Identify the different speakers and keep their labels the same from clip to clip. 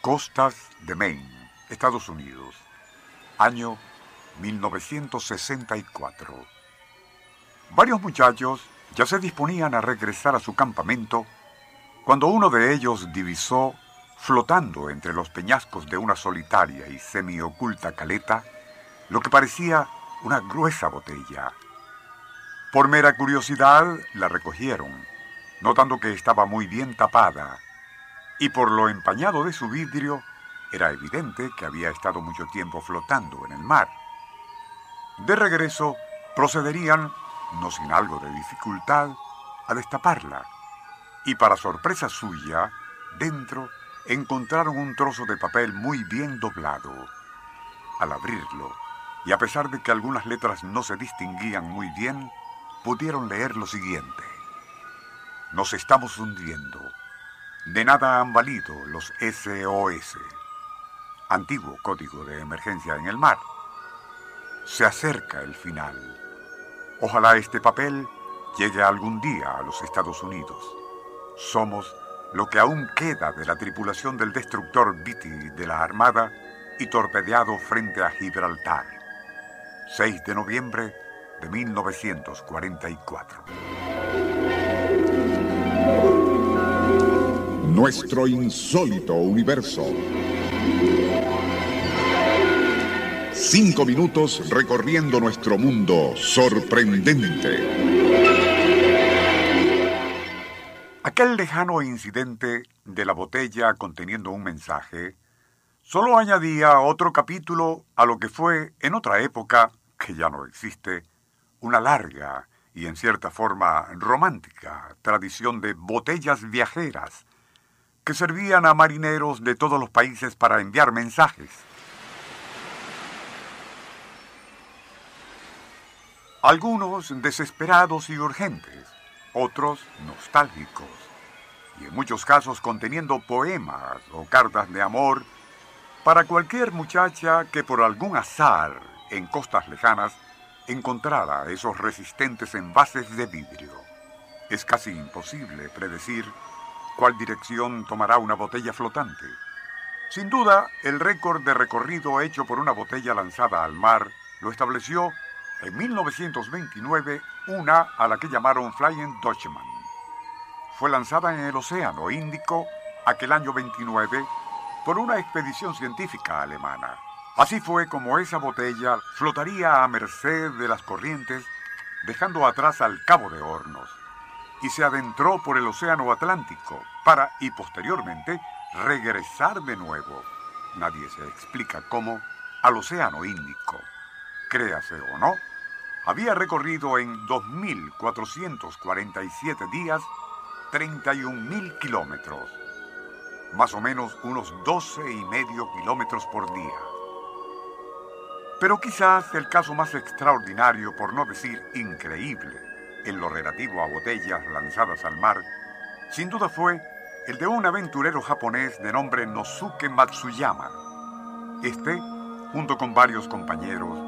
Speaker 1: Costas de Maine, Estados Unidos. Año 1964. Varios muchachos ya se disponían a regresar a su campamento cuando uno de ellos divisó, flotando entre los peñascos de una solitaria y semioculta caleta, lo que parecía una gruesa botella. Por mera curiosidad la recogieron, notando que estaba muy bien tapada, y por lo empañado de su vidrio era evidente que había estado mucho tiempo flotando en el mar. De regreso, procederían, no sin algo de dificultad, a destaparla, y para sorpresa suya, dentro encontraron un trozo de papel muy bien doblado. Al abrirlo, y a pesar de que algunas letras no se distinguían muy bien, pudieron leer lo siguiente. Nos estamos hundiendo. De nada han valido los SOS, antiguo código de emergencia en el mar. Se acerca el final. Ojalá este papel llegue algún día a los Estados Unidos. Somos lo que aún queda de la tripulación del destructor Beatty de la Armada y torpedeado frente a Gibraltar. 6 de noviembre de 1944.
Speaker 2: Nuestro insólito universo. Cinco minutos recorriendo nuestro mundo sorprendente.
Speaker 1: Aquel lejano incidente de la botella conteniendo un mensaje solo añadía otro capítulo a lo que fue, en otra época, que ya no existe, una larga y en cierta forma romántica tradición de botellas viajeras que servían a marineros de todos los países para enviar mensajes. Algunos desesperados y urgentes, otros nostálgicos, y en muchos casos conteniendo poemas o cartas de amor para cualquier muchacha que por algún azar en costas lejanas encontrara esos resistentes envases de vidrio. Es casi imposible predecir cuál dirección tomará una botella flotante. Sin duda, el récord de recorrido hecho por una botella lanzada al mar lo estableció en 1929 una a la que llamaron Flying Dutchman. Fue lanzada en el Océano Índico aquel año 29 por una expedición científica alemana. Así fue como esa botella flotaría a merced de las corrientes, dejando atrás al Cabo de Hornos y se adentró por el Océano Atlántico para, y posteriormente, regresar de nuevo. Nadie se explica cómo al Océano Índico. Créase o no, había recorrido en 2.447 días 31.000 kilómetros, más o menos unos 12 y medio kilómetros por día. Pero quizás el caso más extraordinario, por no decir increíble, en lo relativo a botellas lanzadas al mar, sin duda fue el de un aventurero japonés de nombre Nosuke Matsuyama. Este, junto con varios compañeros,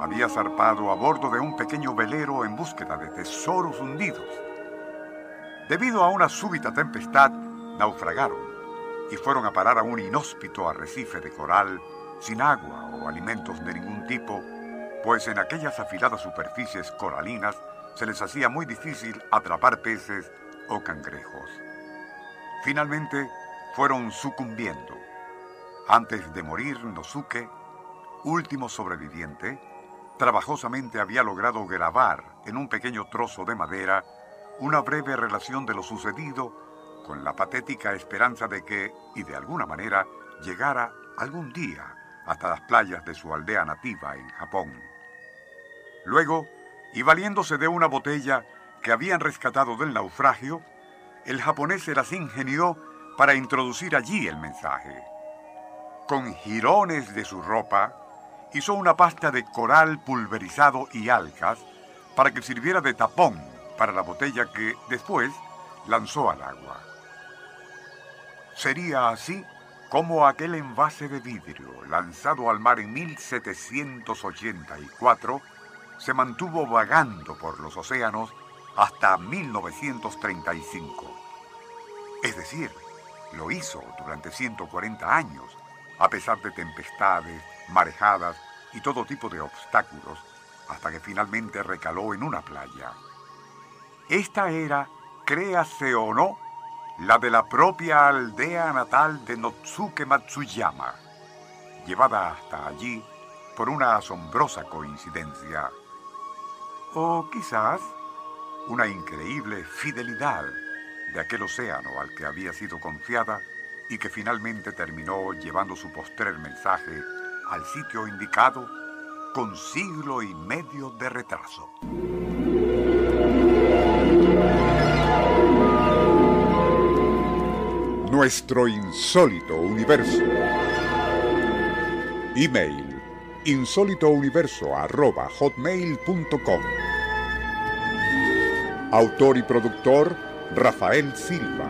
Speaker 1: había zarpado a bordo de un pequeño velero en búsqueda de tesoros hundidos. Debido a una súbita tempestad, naufragaron y fueron a parar a un inhóspito arrecife de coral sin agua o alimentos de ningún tipo, pues en aquellas afiladas superficies coralinas se les hacía muy difícil atrapar peces o cangrejos. Finalmente fueron sucumbiendo. Antes de morir, Nosuke, último sobreviviente, trabajosamente había logrado grabar en un pequeño trozo de madera una breve relación de lo sucedido con la patética esperanza de que, y de alguna manera, llegara algún día hasta las playas de su aldea nativa en Japón. Luego, y valiéndose de una botella que habían rescatado del naufragio, el japonés se las ingenió para introducir allí el mensaje. Con jirones de su ropa, hizo una pasta de coral pulverizado y algas para que sirviera de tapón para la botella que después lanzó al agua. Sería así como aquel envase de vidrio lanzado al mar en 1784 se mantuvo vagando por los océanos hasta 1935. Es decir, lo hizo durante 140 años, a pesar de tempestades, marejadas y todo tipo de obstáculos, hasta que finalmente recaló en una playa. Esta era, créase o no, la de la propia aldea natal de Notsuke Matsuyama, llevada hasta allí por una asombrosa coincidencia. O quizás una increíble fidelidad de aquel océano al que había sido confiada y que finalmente terminó llevando su postrer mensaje al sitio indicado con siglo y medio de retraso.
Speaker 2: Nuestro insólito universo. Email insólitouniverso.hotmail.com Autor y productor Rafael Silva.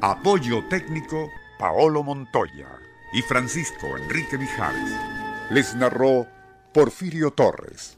Speaker 2: Apoyo técnico Paolo Montoya y Francisco Enrique Mijares. Les narró Porfirio Torres.